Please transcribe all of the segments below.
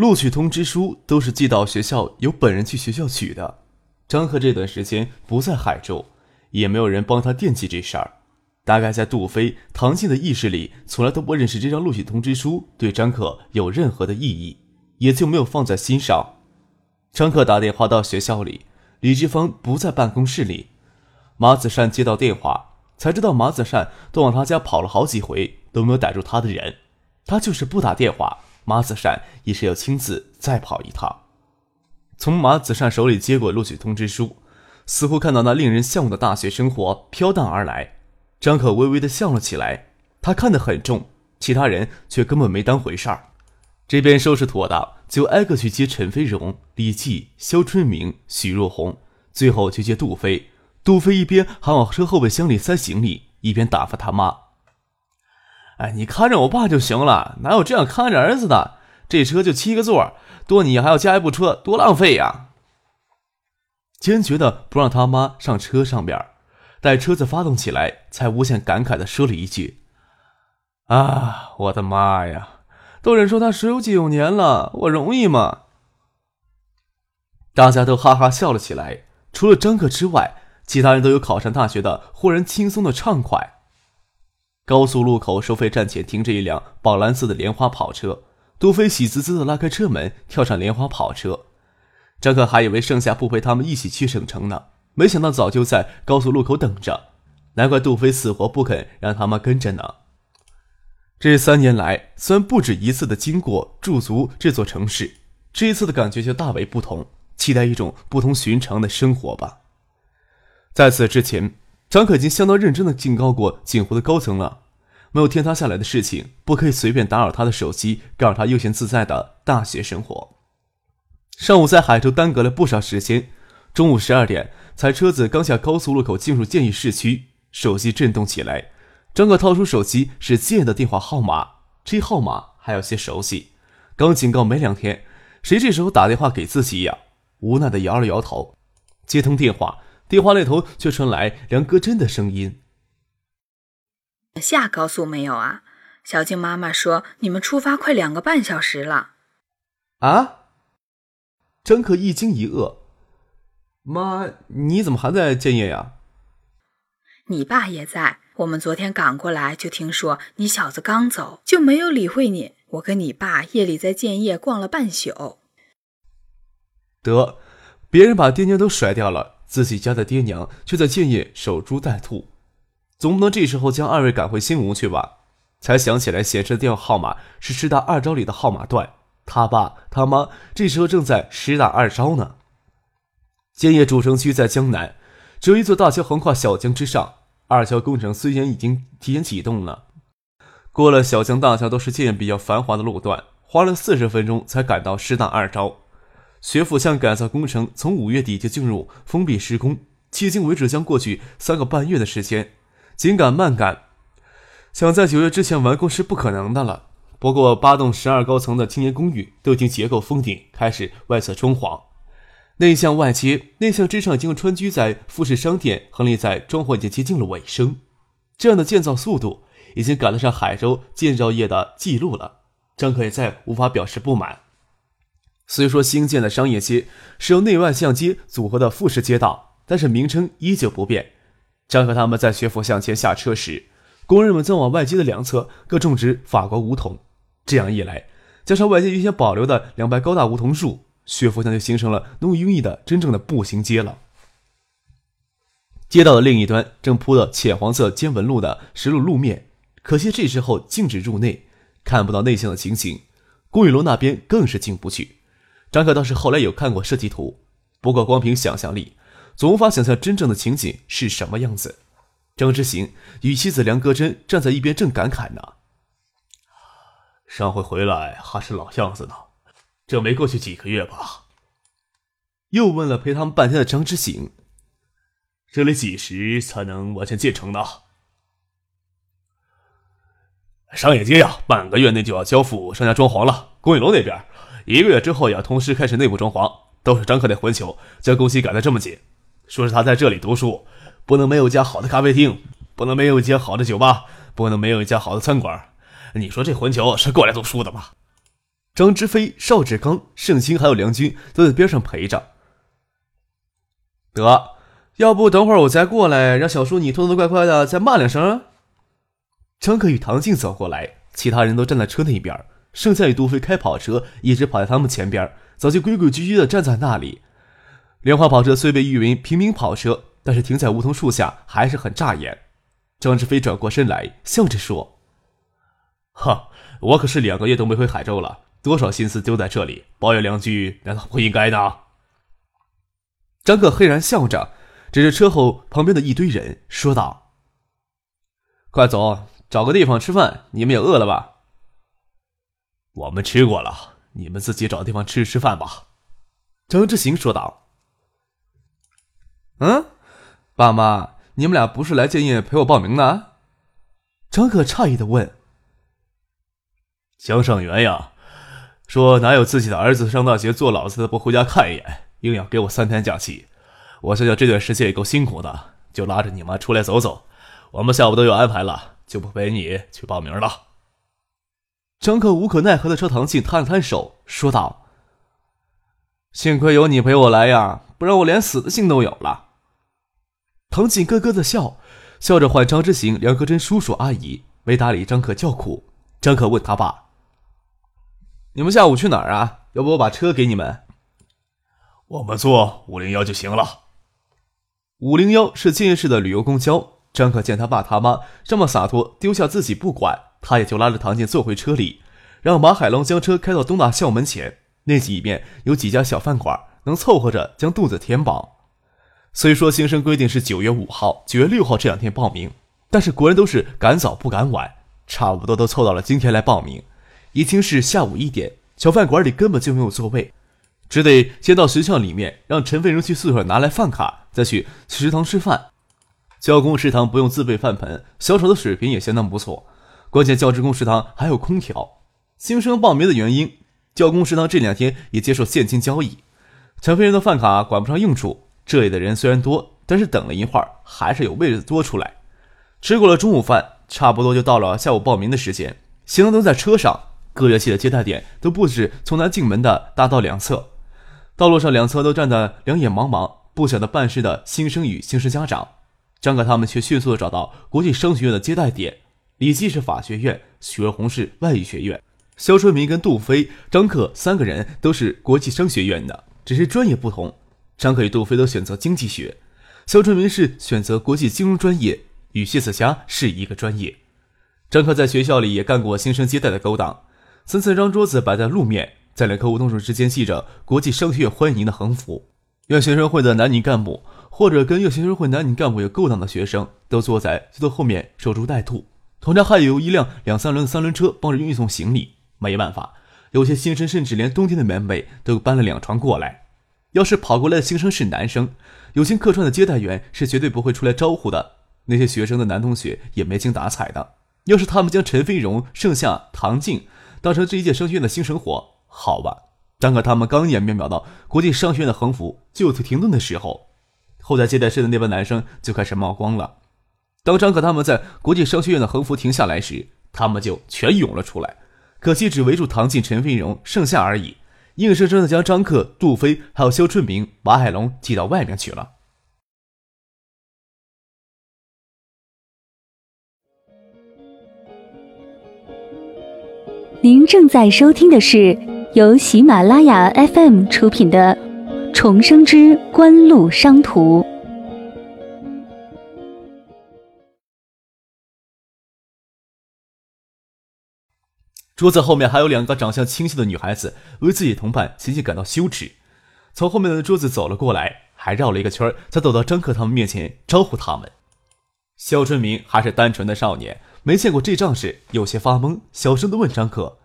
录取通知书都是寄到学校，由本人去学校取的。张克这段时间不在海州，也没有人帮他惦记这事儿。大概在杜飞、唐静的意识里，从来都不认识这张录取通知书对张克有任何的意义，也就没有放在心上。张克打电话到学校里，李志峰不在办公室里。马子善接到电话，才知道马子善都往他家跑了好几回，都没有逮住他的人。他就是不打电话。马子善也是要亲自再跑一趟。从马子善手里接过录取通知书，似乎看到那令人向往的大学生活飘荡而来，张可微微的笑了起来。他看得很重，其他人却根本没当回事儿。这边收拾妥当，就挨个去接陈飞荣、李继、肖春明、许若红，最后去接杜飞。杜飞一边还往车后备箱里塞行李，一边打发他妈。哎，你看着我爸就行了，哪有这样看着儿子的？这车就七个座，多你还要加一部车，多浪费呀！坚决的不让他妈上车上边，待车子发动起来，才无限感慨的说了一句：“啊，我的妈呀！都忍受他十有九年了，我容易吗？”大家都哈哈笑了起来，除了张克之外，其他人都有考上大学的忽然轻松的畅快。高速路口收费站前停着一辆宝蓝色的莲花跑车，杜飞喜滋滋的拉开车门，跳上莲花跑车。张可还以为剩下不陪他们一起去省城呢，没想到早就在高速路口等着。难怪杜飞死活不肯让他们跟着呢。这三年来，虽然不止一次的经过驻足这座城市，这一次的感觉就大为不同，期待一种不同寻常的生活吧。在此之前。张可已经相当认真的警告过锦湖的高层了，没有天塌下来的事情，不可以随便打扰他的手机，干扰他悠闲自在的大学生活。上午在海州耽搁了不少时间，中午十二点才车子刚下高速路口进入建义市区，手机震动起来。张可掏出手机，是建的电话号码，这号码还有些熟悉，刚警告没两天，谁这时候打电话给自己呀？无奈的摇了摇头，接通电话。电话那头却传来梁歌真的声音：“下高速没有啊？小静妈妈说你们出发快两个半小时了。”啊！张可一惊一愕：“妈，你怎么还在建业呀？”“你爸也在。我们昨天赶过来，就听说你小子刚走，就没有理会你。我跟你爸夜里在建业逛了半宿。”得，别人把爹娘都甩掉了。自己家的爹娘却在建业守株待兔，总不能这时候将二位赶回新吴去吧？才想起来显示的电话号码是师大二招里的号码段，他爸他妈这时候正在师大二招呢。建业主城区在江南，只有一座大桥横跨小江之上。二桥工程虽然已经提前启动了，过了小江大桥都是建业比较繁华的路段，花了四十分钟才赶到师大二招。学府巷改造工程从五月底就进入封闭施工，迄今为止将过去三个半月的时间。紧赶慢赶，想在九月之前完工是不可能的了。不过八栋十二高层的青年公寓都已经结构封顶，开始外侧装潢。内向外接，内向之上已经穿居在富士商店，横立在装潢已经接近了尾声。这样的建造速度已经赶得上海州建造业的记录了。张可也再无法表示不满。虽说新建的商业街是由内外向街组合的复式街道，但是名称依旧不变。张和他们在学府巷前下车时，工人们正往外街的两侧各种植法国梧桐。这样一来，加上外界原先保留的两排高大梧桐树，学府巷就形成了浓郁意的真正的步行街了。街道的另一端正铺了浅黄色尖纹路的石路路面，可惜这时候禁止入内，看不到内向的情形。公寓楼那边更是进不去。张可倒是后来有看过设计图，不过光凭想象力，总无法想象真正的情景是什么样子。张之行与妻子梁歌珍站在一边，正感慨呢：“上回回来还是老样子呢，这没过去几个月吧？”又问了陪他们半天的张之行：“这里几时才能完全建成呢？”商业街呀，半个月内就要交付商家装潢了。公寓楼那边，一个月之后也要同时开始内部装潢。都是张克那混球将工期赶得这么紧，说是他在这里读书，不能没有一家好的咖啡厅，不能没有一间好的酒吧，不能没有一家好的餐馆。你说这混球是过来读书的吗？张之飞、邵志刚、盛清还有梁军都在边上陪着。得，要不等会儿我再过来，让小叔你痛痛快快的再骂两声。张克与唐静走过来，其他人都站在车那边，剩下与杜飞开跑车，一直跑在他们前边，早就规规矩矩的站在那里。莲花跑车虽被誉为平民跑车，但是停在梧桐树下还是很扎眼。张志飞转过身来，笑着说：“哈，我可是两个月都没回海州了，多少心思丢在这里，抱怨两句难道不应该呢？”张克黑然笑着，指着车后旁边的一堆人说道：“快走！”找个地方吃饭，你们也饿了吧？我们吃过了，你们自己找地方吃吃饭吧。”张之行说道。“嗯，爸妈，你们俩不是来建业陪我报名的？”张可诧异的问。“江尚元呀，说哪有自己的儿子上大学做老子的不回家看一眼，硬要给我三天假期。我想想这段时间也够辛苦的，就拉着你妈出来走走。我们下午都有安排了。”就不陪你去报名了。张克无可奈何的朝唐静摊了摊手，说道：“幸亏有你陪我来呀，不然我连死的心都有了。”唐锦咯咯的笑，笑着唤张之行、梁克真叔叔阿姨，没搭理张可叫苦。张可问他爸：“你们下午去哪儿啊？要不我把车给你们？”“我们坐五零幺就行了。”五零幺是建业市的旅游公交。张可见他爸他妈这么洒脱，丢下自己不管，他也就拉着唐静坐回车里，让马海龙将车开到东大校门前。那几面有几家小饭馆，能凑合着将肚子填饱。虽说新生规定是九月五号、九月六号这两天报名，但是国人都是赶早不赶晚，差不多都凑到了今天来报名。已经是下午一点，小饭馆里根本就没有座位，只得先到学校里面，让陈飞荣去宿舍拿来饭卡，再去食堂吃饭。教工食堂不用自备饭盆，小炒的水平也相当不错。关键教职工食堂还有空调。新生报名的原因，教工食堂这两天也接受现金交易。陈飞人的饭卡管不上用处。这里的人虽然多，但是等了一会儿，还是有位子多出来。吃过了中午饭，差不多就到了下午报名的时间。行人都在车上，各乐器的接待点都布置从南进门的大道两侧。道路上两侧都站得两眼茫茫，不晓得办事的新生与新生家长。张可他们却迅速的找到国际商学院的接待点，李记是法学院，许若红是外语学院，肖春明跟杜飞、张克三个人都是国际商学院的，只是专业不同。张可与杜飞都选择经济学，肖春明是选择国际金融专业，与谢子霞是一个专业。张可在学校里也干过新生接待的勾当，三四张桌子摆在路面，在两棵梧桐树之间系着国际商学院欢迎的横幅，院学生会的男女干部。或者跟院学生会男女干部有勾当的学生，都坐在最后面守株待兔。同样还有一辆两三轮的三轮车帮着运送行李。没办法，有些新生甚至连冬天的棉被都搬了两床过来。要是跑过来的新生是男生，有心客串的接待员是绝对不会出来招呼的。那些学生的男同学也没精打采的。要是他们将陈飞荣、盛夏、唐静当成这一届商学院的新生活，好吧。张可他们刚一眼瞄到国际商学院的横幅就此停顿的时候。后在接待室的那帮男生就开始冒光了。当张可他们在国际商学院的横幅停下来时，他们就全涌了出来。可惜只围住唐静、陈飞荣、盛夏而已，硬生生的将张克、杜飞还有肖春明、马海龙挤到外面去了。您正在收听的是由喜马拉雅 FM 出品的。重生之官路商途。桌子后面还有两个长相清秀的女孩子，为自己同伴仅仅感到羞耻，从后面的桌子走了过来，还绕了一个圈才走到张克他们面前招呼他们。肖春明还是单纯的少年，没见过这仗势，有些发懵，小声的问张克：“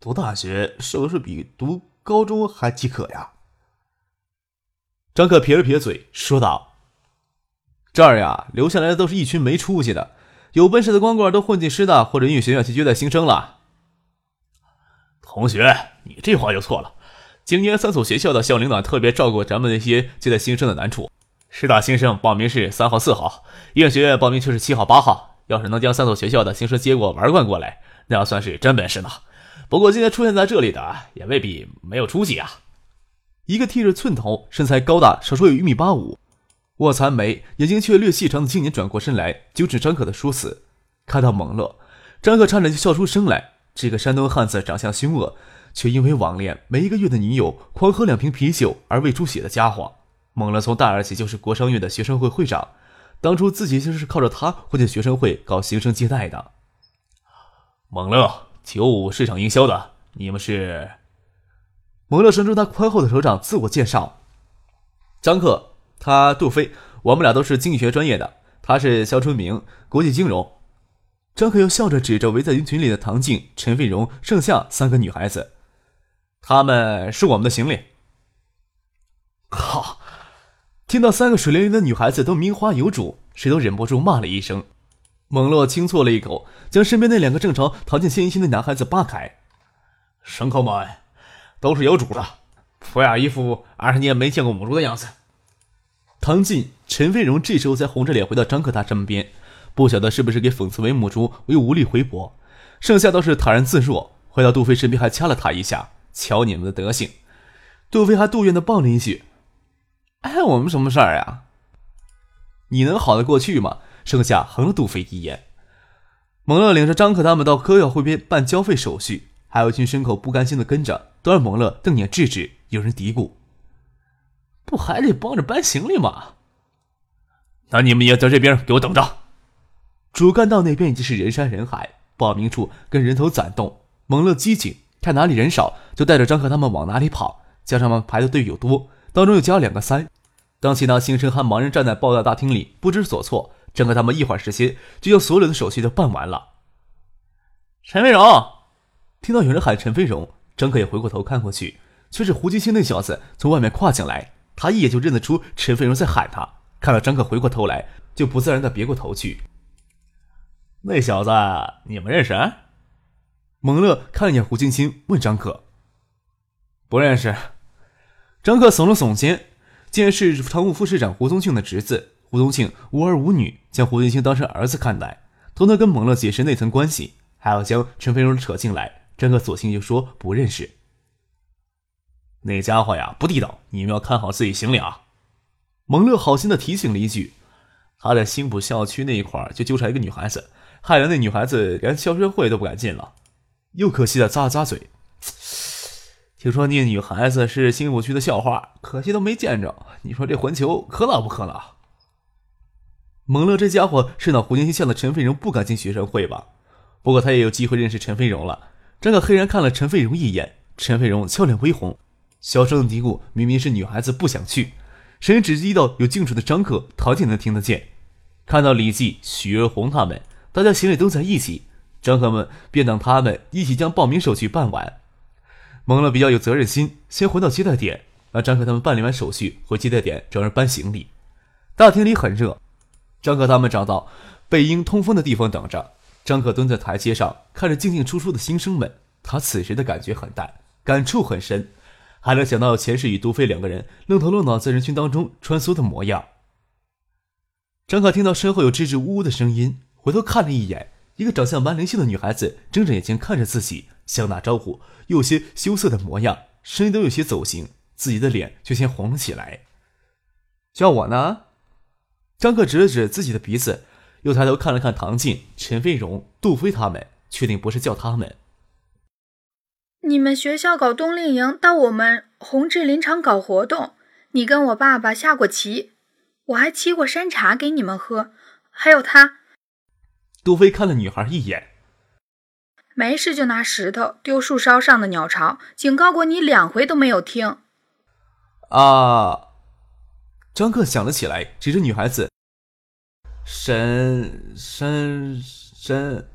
读大学是不是比读高中还饥渴呀？”张克撇了撇嘴，说道：“这儿呀，留下来的都是一群没出息的，有本事的光棍都混进师大或者音乐学院去接待新生了。”同学，你这话就错了。今年三所学校的校领导特别照顾咱们那些接待新生的难处。师大新生报名是三号、四号，音乐学院报名却是七号、八号。要是能将三所学校的新生接过玩惯过来，那要算是真本事呢。不过今天出现在这里的也未必没有出息啊。一个剃着寸头、身材高大、少说有一米八五、卧蚕眉、眼睛却略细长的青年转过身来，纠正张可的说辞。看到蒙乐，张可差点就笑出声来。这个山东汉子长相凶恶，却因为网恋没一个月的女友狂喝两瓶啤酒而胃出血的家伙。猛乐从大二起就是国商院的学生会会长，当初自己就是靠着他混进学生会搞新生接待的。猛乐，九五市场营销的，你们是？蒙乐伸出他宽厚的手掌，自我介绍：“张克，他杜飞，我们俩都是经济学专业的。他是肖春明，国际金融。”张克又笑着指着围在人群里的唐静、陈飞荣、盛夏三个女孩子：“他们是我们的行李。”靠！听到三个水灵灵的女孩子都名花有主，谁都忍不住骂了一声。蒙洛轻啜了一口，将身边那两个正朝唐静献殷勤的男孩子扒开：“牲口们。”都是有主的，不要一副二十年没见过母猪的样子。唐静、陈飞荣这时候才红着脸回到张克他身边，不晓得是不是给讽刺为母猪，又无力回驳。剩下都是坦然自若，回到杜飞身边还掐了他一下。瞧你们的德行！杜飞还杜怨的抱了一句：“碍，我们什么事儿呀？你能好得过去吗？”剩下横了杜飞一眼。蒙乐领着张可他们到科药汇边办交费手续，还有一群牲口不甘心的跟着。都让蒙乐瞪眼制止，有人嘀咕：“不还得帮着搬行李吗？”那你们也在这边给我等着。主干道那边已经是人山人海，报名处跟人头攒动。蒙乐机警，看哪里人少，就带着张克他们往哪里跑。加上们排的队友多，当中又加了两个三。当其他新生和盲人站在报道大厅里不知所措，张克他们一会儿时间就将所有的手续都办完了。陈飞荣听到有人喊陈飞荣。张克也回过头看过去，却是胡金星那小子从外面跨进来。他一眼就认得出陈飞荣在喊他。看到张克回过头来，就不自然的别过头去。那小子你们认识？蒙乐看一眼胡金星，问张克：“不认识。”张克耸了耸肩，竟然是常务副市长胡宗庆的侄子。胡宗庆无儿无女，将胡金星当成儿子看待，偷偷跟蒙乐解释那层关系，还要将陈飞荣扯进来。张克索性就说不认识。那家伙呀，不地道，你们要看好自己行李啊！蒙乐好心的提醒了一句。他在新浦校区那一块就纠缠一个女孩子，害得那女孩子连校学会都不敢进了。又可惜的咂了咂嘴。听说那女孩子是新浦区的校花，可惜都没见着。你说这混球可老不可老？蒙乐这家伙是那胡金星向的陈飞荣不敢进学生会吧？不过他也有机会认识陈飞荣了。张可黑人看了陈飞荣一眼，陈飞荣俏脸微红，小声嘀咕：“明明是女孩子不想去。”声音只低到有静处的张可陶静能听得见。看到李记、许月红他们，大家行李都在一起，张可们便等他们一起将报名手续办完。蒙了比较有责任心，先回到接待点，让张可他们办理完手续，回接待点找人搬行李。大厅里很热，张可他们找到背阴通风的地方等着。张可蹲在台阶上，看着进进出出的新生们，他此时的感觉很淡，感触很深，还能想到前世与杜飞两个人愣头愣脑在人群当中穿梭的模样。张可听到身后有支支吾吾的声音，回头看了一眼，一个长相蛮灵秀的女孩子睁着眼睛看着自己，想打招呼，有些羞涩的模样，声音都有些走形，自己的脸却先红了起来。叫我呢？张克指了指自己的鼻子。又抬头看了看唐静、陈飞荣、杜飞他们，确定不是叫他们。你们学校搞冬令营，到我们红志林场搞活动。你跟我爸爸下过棋，我还沏过山茶给你们喝。还有他。杜飞看了女孩一眼，没事就拿石头丢树梢上的鸟巢，警告过你两回都没有听。啊！张克想了起来，指着女孩子。沈沈沈，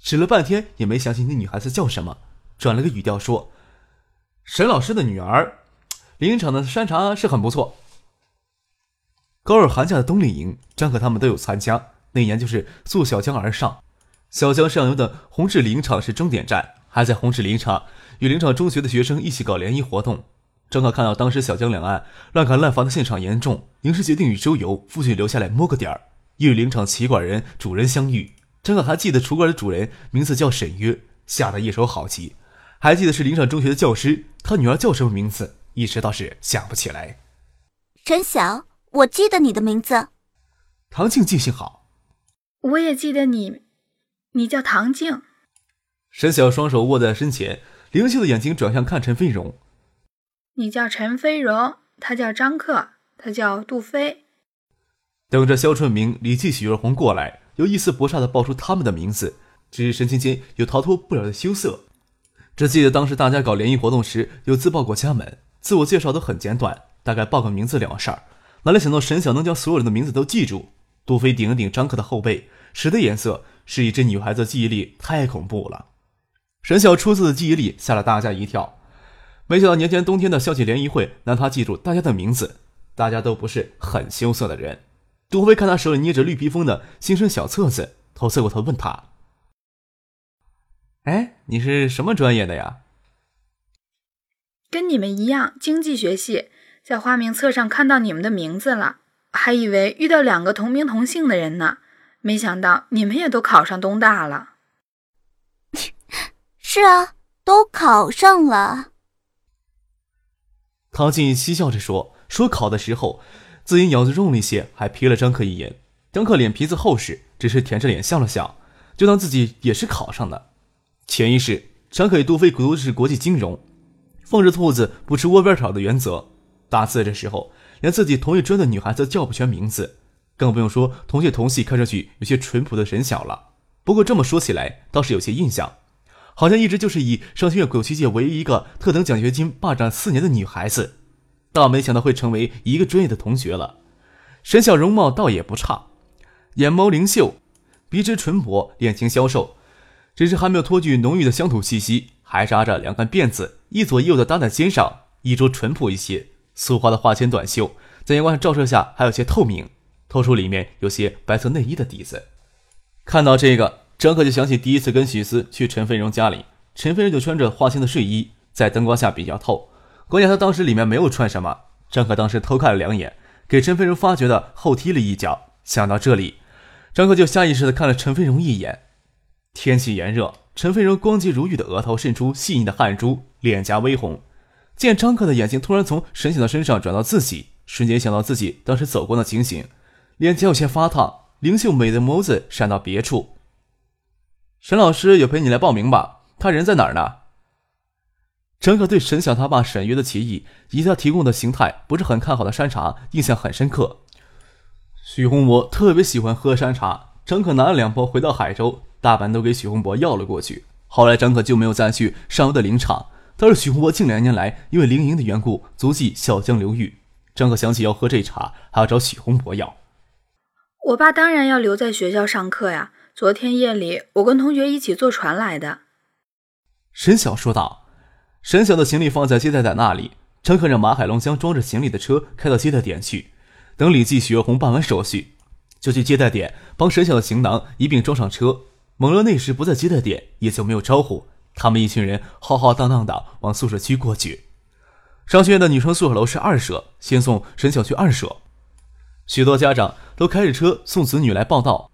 指了半天也没想起那女孩子叫什么，转了个语调说：“沈老师的女儿，林场的山茶是很不错，高二寒假的冬令营，张可他们都有参加。那年就是溯小江而上，小江上游的红志林场是终点站，还在红志林场与林场中学的学生一起搞联谊活动。张可看到当时小江两岸乱砍滥伐的现场严重，临时决定与周游父亲留下来摸个点儿，又与林场企管人主人相遇。张可还记得厨馆的主人名字叫沈约，吓得一手好棋。还记得是林场中学的教师，他女儿叫什么名字，一时倒是想不起来。陈晓，我记得你的名字。唐静记性好，我也记得你，你叫唐静。沈晓双手握在身前，灵秀的眼睛转向看陈飞荣。你叫陈飞荣，他叫张克，他叫杜飞。等着肖春明、李继、许若红过来，又一丝不差的报出他们的名字，只是神情间有逃脱不了的羞涩。只记得当时大家搞联谊活动时，有自报过家门，自我介绍都很简短，大概报个名字了事儿。哪里想到沈晓能将所有人的名字都记住？杜飞顶了顶张克的后背，使的颜色是一只女孩子记忆力太恐怖了。沈晓出色的记忆力吓了大家一跳。没想到年前冬天的校际联谊会，让他记住大家的名字。大家都不是很羞涩的人。杜飞看他手里捏着绿披风的新生小册子，头侧过头问他：“哎，你是什么专业的呀？”“跟你们一样，经济学系。在花名册上看到你们的名字了，还以为遇到两个同名同姓的人呢。没想到你们也都考上东大了。”“是啊，都考上了。”唐静嬉笑着说：“说考的时候，自己咬字用力些，还瞥了张克一眼。张克脸皮子厚实，只是舔着脸笑了笑，就当自己也是考上的。潜意识，张克与杜飞读的是国际金融，放着兔子不吃窝边草的原则。大四的时候，连自己同一专的女孩子叫不全名字，更不用说同学同系看上去有些淳朴的沈小了。不过这么说起来，倒是有些印象。”好像一直就是以商学院狗七界唯一一个特等奖学金霸占四年的女孩子，倒没想到会成为一个专业的同学了。沈小容貌倒也不差，眼眸灵秀，鼻直唇薄，脸型消瘦，只是还没有脱去浓郁的乡土气息，还扎着两根辫子，一左一右的搭在肩上，衣着淳朴一些。素花的花肩短袖，在阳光照射下还有些透明，透出里面有些白色内衣的底子。看到这个。张克就想起第一次跟许思去陈飞荣家里，陈飞荣就穿着花青的睡衣，在灯光下比较透。关键他当时里面没有穿什么。张克当时偷看了两眼，给陈飞荣发觉的后踢了一脚。想到这里，张克就下意识的看了陈飞荣一眼。天气炎热，陈飞荣光洁如玉的额头渗出细腻的汗珠，脸颊微红。见张克的眼睛突然从沈醒的身上转到自己，瞬间想到自己当时走过的情形，脸颊有些发烫，灵秀美的眸子闪到别处。沈老师有陪你来报名吧？他人在哪儿呢？陈可对沈晓他爸沈约的提议以及他提供的形态不是很看好的山茶印象很深刻。许洪博特别喜欢喝山茶，张可拿了两包回到海州，大半都给许洪博要了过去。后来张可就没有再去上游的林场，倒是许洪博近两年来因为林营的缘故足迹小江流域。张可想起要喝这茶，还要找许洪博要。我爸当然要留在学校上课呀。昨天夜里，我跟同学一起坐船来的。沈晓说道：“沈晓的行李放在接待点那里，张克让马海龙将装着行李的车开到接待点去。等李继、许月红办完手续，就去接待点帮沈晓的行囊一并装上车。猛乐那时不在接待点，也就没有招呼他们一群人浩浩荡荡的往宿舍区过去。商学院的女生宿舍楼是二舍，先送沈晓去二舍。许多家长都开着车送子女来报道。”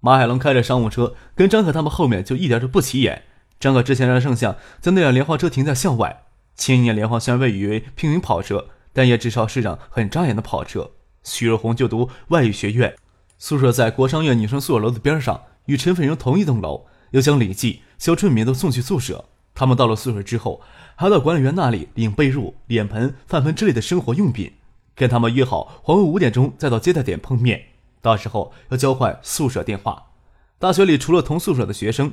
马海龙开着商务车，跟张可他们后面就一点都不起眼。张可之前让盛夏将那辆莲花车停在校外。前一年莲花虽然被誉为平民跑车，但也至少是辆很扎眼的跑车。许若红就读外语学院，宿舍在国商院女生宿舍楼的边上，与陈飞荣同一栋楼。又将李记、肖春明都送去宿舍。他们到了宿舍之后，还到管理员那里领被褥、脸盆、饭盆之类的生活用品。跟他们约好黄昏五点钟再到接待点碰面。到时候要交换宿舍电话。大学里除了同宿舍的学生，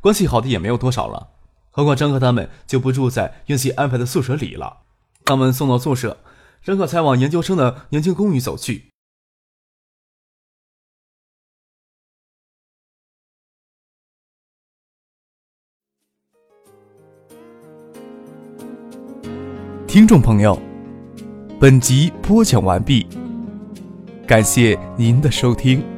关系好的也没有多少了。何况张克他们就不住在院系安排的宿舍里了。他们送到宿舍，张克才往研究生的年轻公寓走去。听众朋友，本集播讲完毕。感谢您的收听。